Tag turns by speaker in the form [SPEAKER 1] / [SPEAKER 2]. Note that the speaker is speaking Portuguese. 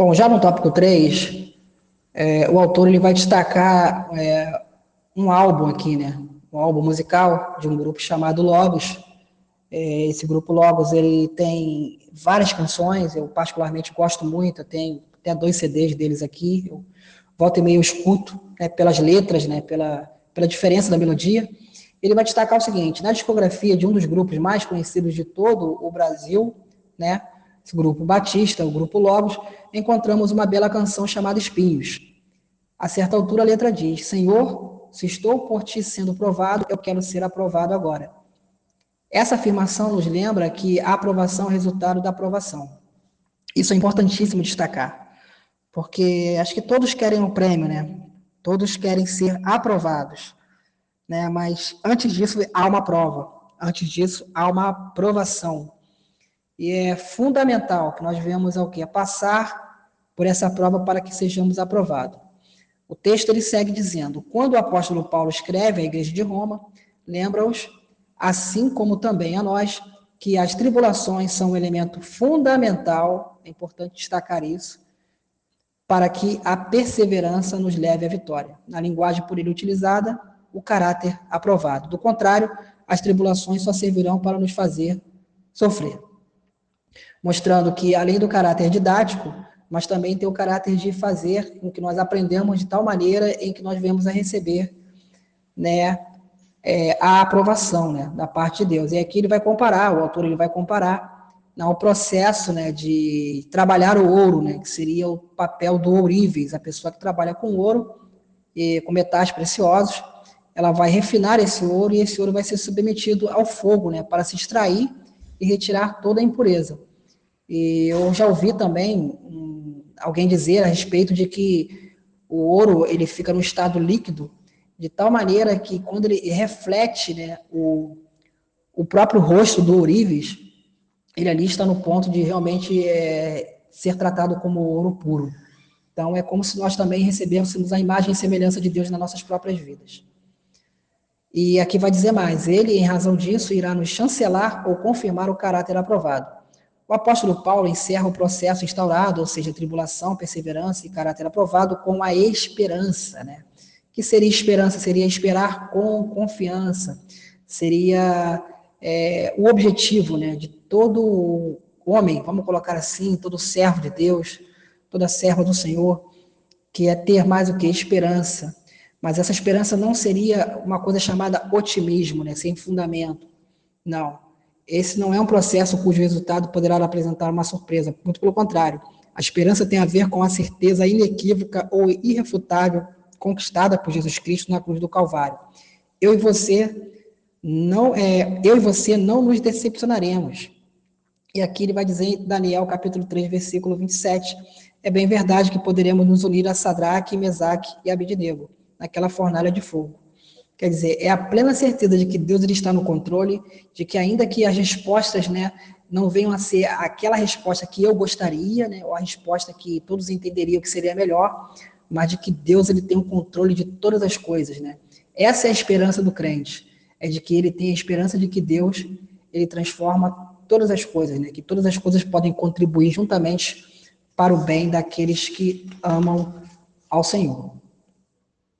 [SPEAKER 1] Bom, já no tópico 3, é, o autor ele vai destacar é, um álbum aqui, né? Um álbum musical de um grupo chamado Logos. É, esse grupo Logos ele tem várias canções, eu particularmente gosto muito, eu tenho até dois CDs deles aqui, eu volta e meio escuto, né, pelas letras, né, pela, pela diferença da melodia. Ele vai destacar o seguinte, na discografia de um dos grupos mais conhecidos de todo o Brasil, né, esse grupo Batista, o grupo Logos, encontramos uma bela canção chamada Espinhos. A certa altura a letra diz, Senhor, se estou por ti sendo provado, eu quero ser aprovado agora. Essa afirmação nos lembra que a aprovação é resultado da aprovação. Isso é importantíssimo destacar, porque acho que todos querem o um prêmio, né? Todos querem ser aprovados, né? Mas antes disso há uma prova, antes disso há uma aprovação. E é fundamental que nós venhamos ao que? A passar por essa prova para que sejamos aprovados. O texto ele segue dizendo: quando o apóstolo Paulo escreve à igreja de Roma, lembra-os, assim como também a nós, que as tribulações são um elemento fundamental, é importante destacar isso, para que a perseverança nos leve à vitória. Na linguagem por ele utilizada, o caráter aprovado. Do contrário, as tribulações só servirão para nos fazer sofrer. Mostrando que, além do caráter didático, mas também tem o caráter de fazer com que nós aprendamos de tal maneira em que nós venhamos a receber né, é, a aprovação né, da parte de Deus. E aqui ele vai comparar, o autor ele vai comparar né, o processo né, de trabalhar o ouro, né, que seria o papel do ouríveis, a pessoa que trabalha com ouro e com metais preciosos, ela vai refinar esse ouro e esse ouro vai ser submetido ao fogo né, para se extrair e retirar toda a impureza. E eu já ouvi também alguém dizer a respeito de que o ouro ele fica no estado líquido de tal maneira que quando ele reflete né, o, o próprio rosto do ourives, ele ali está no ponto de realmente é, ser tratado como ouro puro. Então é como se nós também recebêssemos a imagem e semelhança de Deus nas nossas próprias vidas. E aqui vai dizer mais: ele, em razão disso, irá nos chancelar ou confirmar o caráter aprovado o apóstolo Paulo encerra o processo instaurado, ou seja, tribulação, perseverança e caráter aprovado, com a esperança, né? que seria esperança? Seria esperar com confiança, seria é, o objetivo né, de todo homem, vamos colocar assim, todo servo de Deus, toda serva do Senhor, que é ter mais o que? Esperança. Mas essa esperança não seria uma coisa chamada otimismo, né, sem fundamento. Não esse não é um processo cujo resultado poderá apresentar uma surpresa, muito pelo contrário. A esperança tem a ver com a certeza inequívoca ou irrefutável conquistada por Jesus Cristo na cruz do Calvário. Eu e você não é, eu e você não nos decepcionaremos. E aqui ele vai dizer em Daniel capítulo 3, versículo 27, é bem verdade que poderemos nos unir a Sadraque, Mesaque e Abidnego, naquela fornalha de fogo. Quer dizer, é a plena certeza de que Deus ele está no controle, de que ainda que as respostas né, não venham a ser aquela resposta que eu gostaria, né, ou a resposta que todos entenderiam que seria melhor, mas de que Deus ele tem o controle de todas as coisas. Né? Essa é a esperança do crente, é de que ele tem a esperança de que Deus ele transforma todas as coisas, né? que todas as coisas podem contribuir juntamente para o bem daqueles que amam ao Senhor.